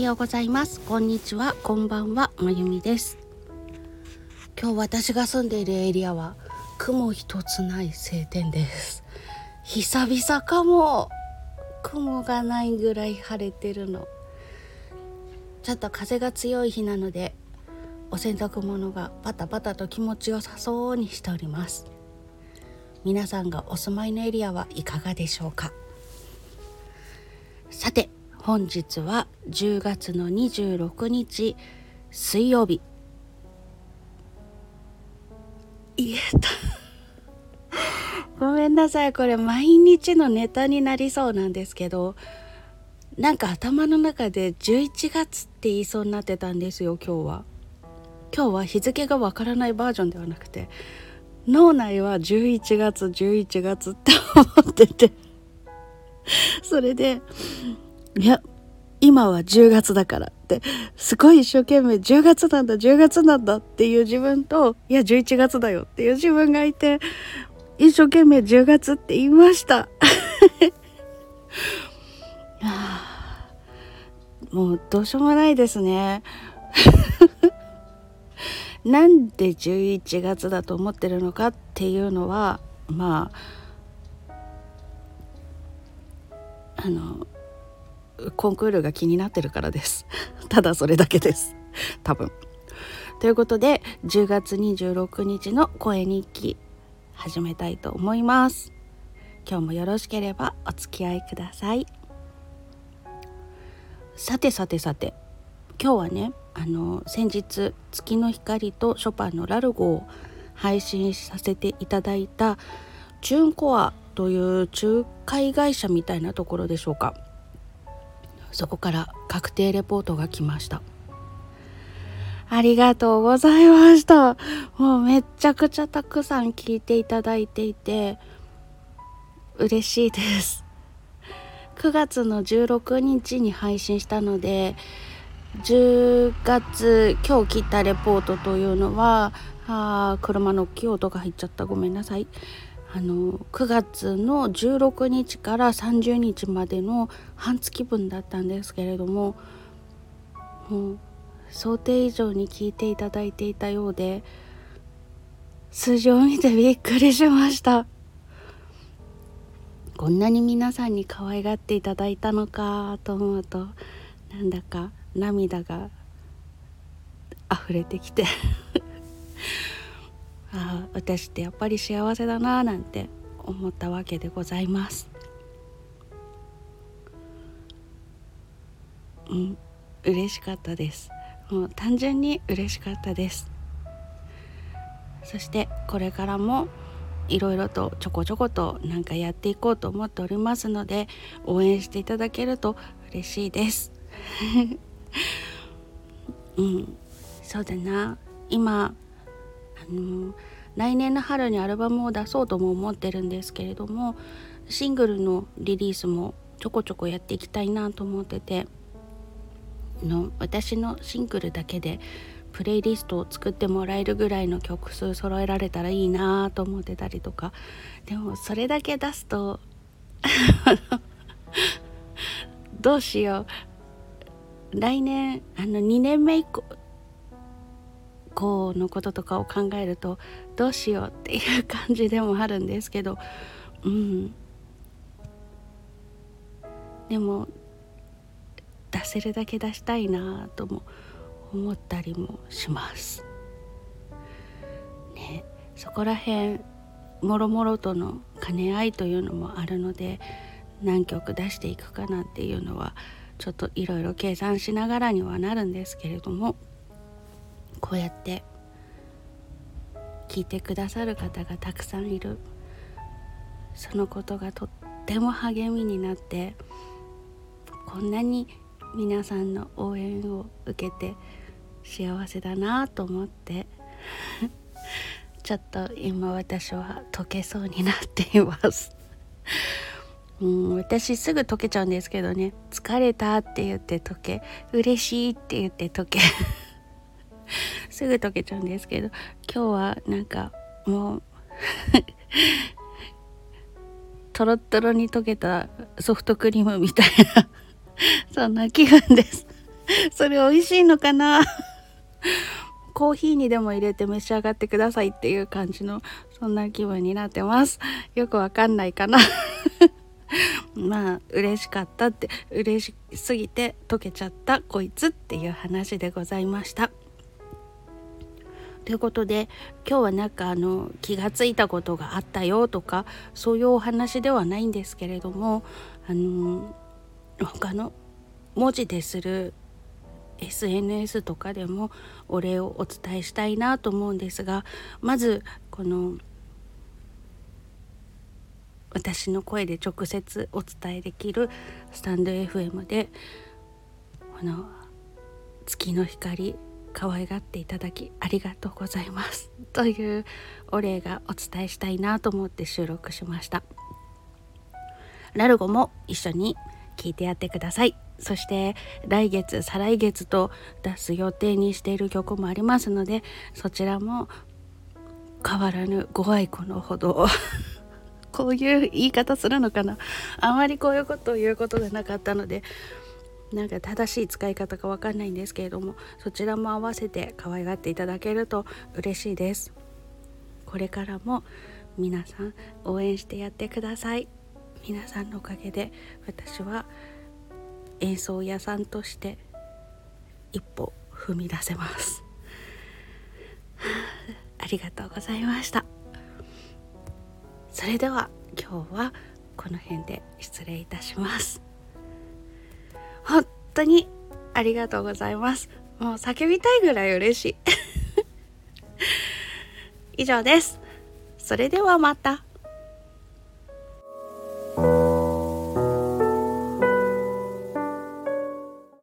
ようございます。こんにちは。こんばんは。まゆみです。今日私が住んでいるエリアは雲一つない晴天です。久々かも。雲がないぐらい晴れてるの。ちょっと風が強い日なのでお洗濯物がパタパタと気持ちよさそうにしております。皆さんがお住まいのエリアはいかがでしょうか。さて本日は10月の26日水曜日。言えた。ごめんなさい。これ毎日のネタになりそうなんですけど。なんか頭の中で11月って言いそうになってたんですよ今日は。今日は日付がわからないバージョンではなくて。脳内は11月11月って思ってて。それでいや今は10月だからって。すごい一生懸命10月なんだ10月なんだっていう自分といや11月だよっていう自分がいて一生懸命10月って言いました。もうどうしようもないですね。なんで11月だと思ってるのかっていうのはまああのコンクールが気になってるからです。ただそれだけです。多分。ということで10月26日の声日記始めたいと思います。今日もよろしければお付き合いください。さてさてさて。今日はねあの先日「月の光」とショパンの「ラルゴ」を配信させていただいたチューンコアという仲介会社みたいなところでしょうか。そこから確定レポートが来ました。ありがとうございました。もうめっちゃくちゃたくさん聞いていただいていて嬉しいです。9月の16日に配信したので10月今日切ったレポートというのはあ車の大きい音が入っちゃった。ごめんなさい。あの9月の16日から30日までの半月分だったんですけれどももう想定以上に聞いていただいていたようで数字を見てびっくりしました。こんなに皆さんに可愛がっていただいたのかと思うとなんだか涙が溢れてきて。ああ私ってやっぱり幸せだななんて思ったわけでございます。うん嬉しかったです。もう単純に嬉しかったです。そしてこれからもいろいろとちょこちょことなんかやっていこうと思っておりますので応援していただけると嬉しいです。うんそうだな。今あの来年の春にアルバムを出そうとも思ってるんですけれどもシングルのリリースもちょこちょこやっていきたいなと思ってての私のシングルだけでプレイリストを作ってもらえるぐらいの曲数揃えられたらいいなと思ってたりとか。でもそれだけ出すと どうしよう。来年あの2年目以降こうのこととかを考えるとどうしようっていう感じでもあるんですけどうん。でも出せるだけ出したいなとも思ったりもします。ね。そこら辺もろもろとの兼ね合いというのもあるので何曲出していくかなっていうのはちょっといろいろ計算しながらにはなるんですけれども。こうやって聞いてくださる方がたくさんいる。そのことがとっても励みになってこんなに皆さんの応援を受けて幸せだなと思って ちょっと今私は溶けそうになっています。うん私すぐ溶けちゃうんですけどね。疲れたって言って溶け嬉しいって言って溶け。すぐ溶けちゃうんですけど今日はなんかもう トロットロに溶けたソフトクリームみたいな そんな気分です。それ美味しいのかな？コーヒーにでも入れて召し上がってくださいっていう感じのそんな気分になってます。よくわかんないかな？まあ嬉しかったって嬉しすぎて溶けちゃったこいつっていう話でございました。ということで今日はなんかあの気がついたことがあったよとかそういうお話ではないんですけれどもあの他の文字でする SNS とかでもお礼をお伝えしたいなと思うんですがまずこの私の声で直接お伝えできるスタンド FM でこの月の光可愛がっていただきありがとうございます。というお礼がお伝えしたいなと思って収録しました。ラルゴも一緒に聞いてやってください。そして来月再来月と出す予定にしている曲もありますのでそちらも変わらぬご愛顧のほど こういう言い方するのかな。あまりこういうことを言うことがなかったのでなんか正しい使い方かわかんないんですけれどもそちらも合わせて可愛がっていただけると嬉しいです。これからも皆さん応援してやってください。皆さんのおかげで私は演奏屋さんとして一歩踏み出せます。ありがとうございました。それでは今日はこの辺で失礼いたします。当にありがとうございます。もう叫びたいぐらい嬉しい。以上です。それではまた。